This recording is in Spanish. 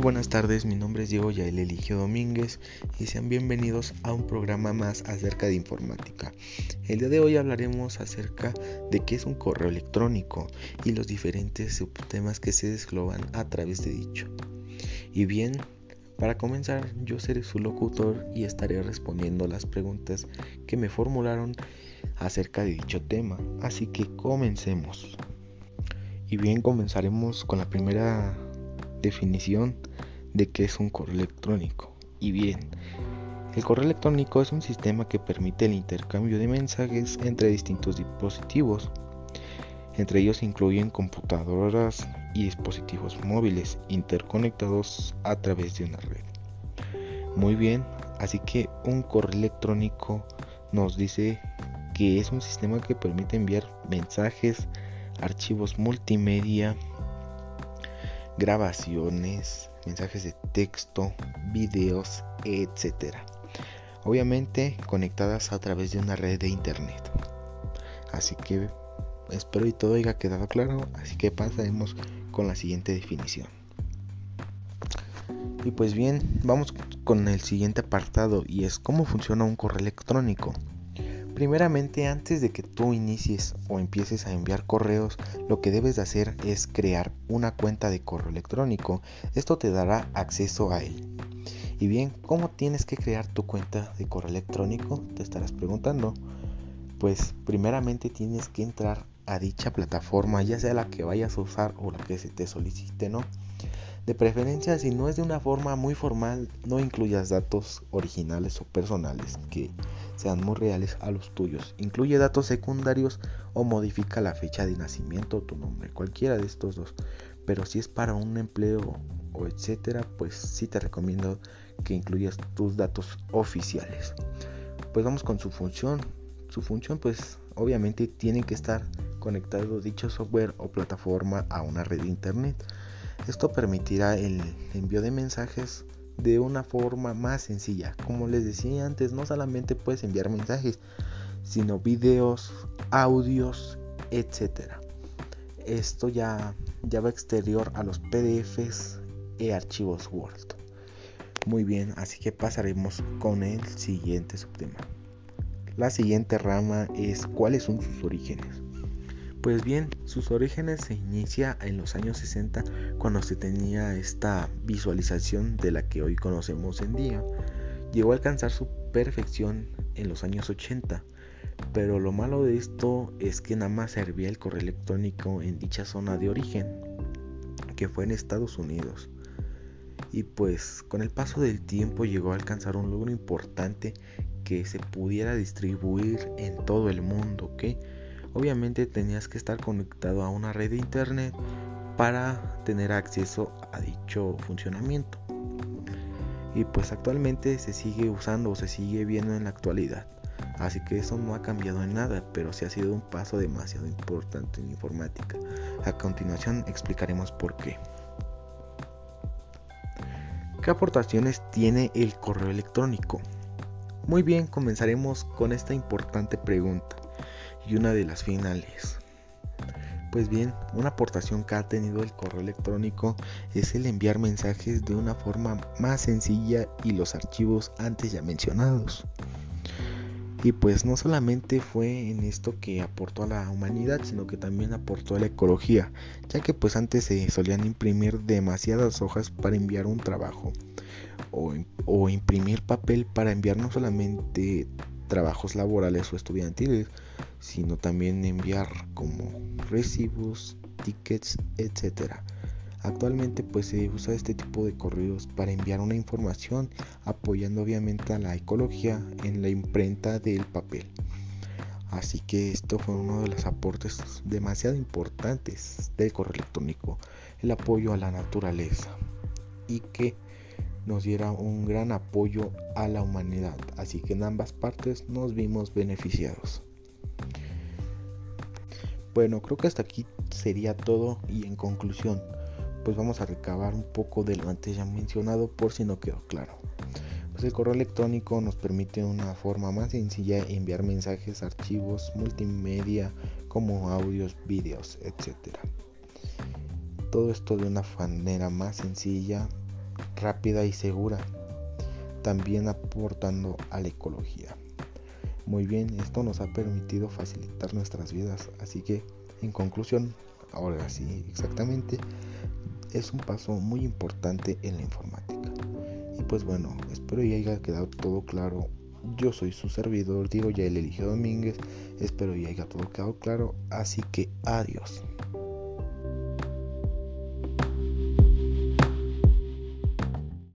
buenas tardes, mi nombre es Diego Yael Eligio Domínguez y sean bienvenidos a un programa más acerca de informática. El día de hoy hablaremos acerca de qué es un correo electrónico y los diferentes subtemas que se desgloban a través de dicho. Y bien, para comenzar, yo seré su locutor y estaré respondiendo las preguntas que me formularon acerca de dicho tema. Así que comencemos. Y bien, comenzaremos con la primera definición de qué es un correo electrónico. Y bien, el correo electrónico es un sistema que permite el intercambio de mensajes entre distintos dispositivos. Entre ellos incluyen computadoras y dispositivos móviles interconectados a través de una red. Muy bien, así que un correo electrónico nos dice que es un sistema que permite enviar mensajes, archivos multimedia, grabaciones, mensajes de texto, videos, etc. Obviamente conectadas a través de una red de internet. Así que espero y todo haya quedado claro, así que pasaremos con la siguiente definición. Y pues bien, vamos con el siguiente apartado y es cómo funciona un correo electrónico. Primeramente, antes de que tú inicies o empieces a enviar correos, lo que debes de hacer es crear una cuenta de correo electrónico. Esto te dará acceso a él. Y bien, ¿cómo tienes que crear tu cuenta de correo electrónico? Te estarás preguntando. Pues primeramente tienes que entrar a dicha plataforma, ya sea la que vayas a usar o la que se te solicite, ¿no? De preferencia, si no es de una forma muy formal, no incluyas datos originales o personales que sean muy reales a los tuyos. Incluye datos secundarios o modifica la fecha de nacimiento o tu nombre, cualquiera de estos dos. Pero si es para un empleo o etcétera, pues sí te recomiendo que incluyas tus datos oficiales. Pues vamos con su función. Su función pues obviamente tiene que estar conectado dicho software o plataforma a una red de internet esto permitirá el envío de mensajes de una forma más sencilla. Como les decía antes, no solamente puedes enviar mensajes, sino videos, audios, etc. Esto ya, va exterior a los PDFs y archivos Word. Muy bien, así que pasaremos con el siguiente subtema. La siguiente rama es cuáles son sus orígenes. Pues bien, sus orígenes se inicia en los años 60 cuando se tenía esta visualización de la que hoy conocemos en día. Llegó a alcanzar su perfección en los años 80, pero lo malo de esto es que nada más servía el correo electrónico en dicha zona de origen, que fue en Estados Unidos. Y pues con el paso del tiempo llegó a alcanzar un logro importante que se pudiera distribuir en todo el mundo, que obviamente tenías que estar conectado a una red de internet para tener acceso a dicho funcionamiento. Y pues actualmente se sigue usando o se sigue viendo en la actualidad. Así que eso no ha cambiado en nada, pero sí ha sido un paso demasiado importante en informática. A continuación explicaremos por qué. ¿Qué aportaciones tiene el correo electrónico? Muy bien, comenzaremos con esta importante pregunta y una de las finales. Pues bien, una aportación que ha tenido el correo electrónico es el enviar mensajes de una forma más sencilla y los archivos antes ya mencionados. Y pues no solamente fue en esto que aportó a la humanidad, sino que también aportó a la ecología, ya que pues antes se solían imprimir demasiadas hojas para enviar un trabajo o, o imprimir papel para enviar no solamente trabajos laborales o estudiantiles, sino también enviar como recibos, tickets, etc. Actualmente pues se usa este tipo de correos para enviar una información apoyando obviamente a la ecología en la imprenta del papel. Así que esto fue uno de los aportes demasiado importantes del correo electrónico, el apoyo a la naturaleza y que nos diera un gran apoyo a la humanidad. Así que en ambas partes nos vimos beneficiados. Bueno, creo que hasta aquí sería todo y en conclusión, pues vamos a recabar un poco de lo antes ya mencionado por si no quedó claro. Pues el correo electrónico nos permite una forma más sencilla de enviar mensajes, archivos multimedia como audios, vídeos, etc. Todo esto de una manera más sencilla rápida y segura, también aportando a la ecología. Muy bien, esto nos ha permitido facilitar nuestras vidas, así que en conclusión, ahora sí, exactamente, es un paso muy importante en la informática. Y pues bueno, espero ya haya quedado todo claro. Yo soy su servidor, digo ya el Eligio Domínguez. Espero ya haya todo quedado claro. Así que adiós.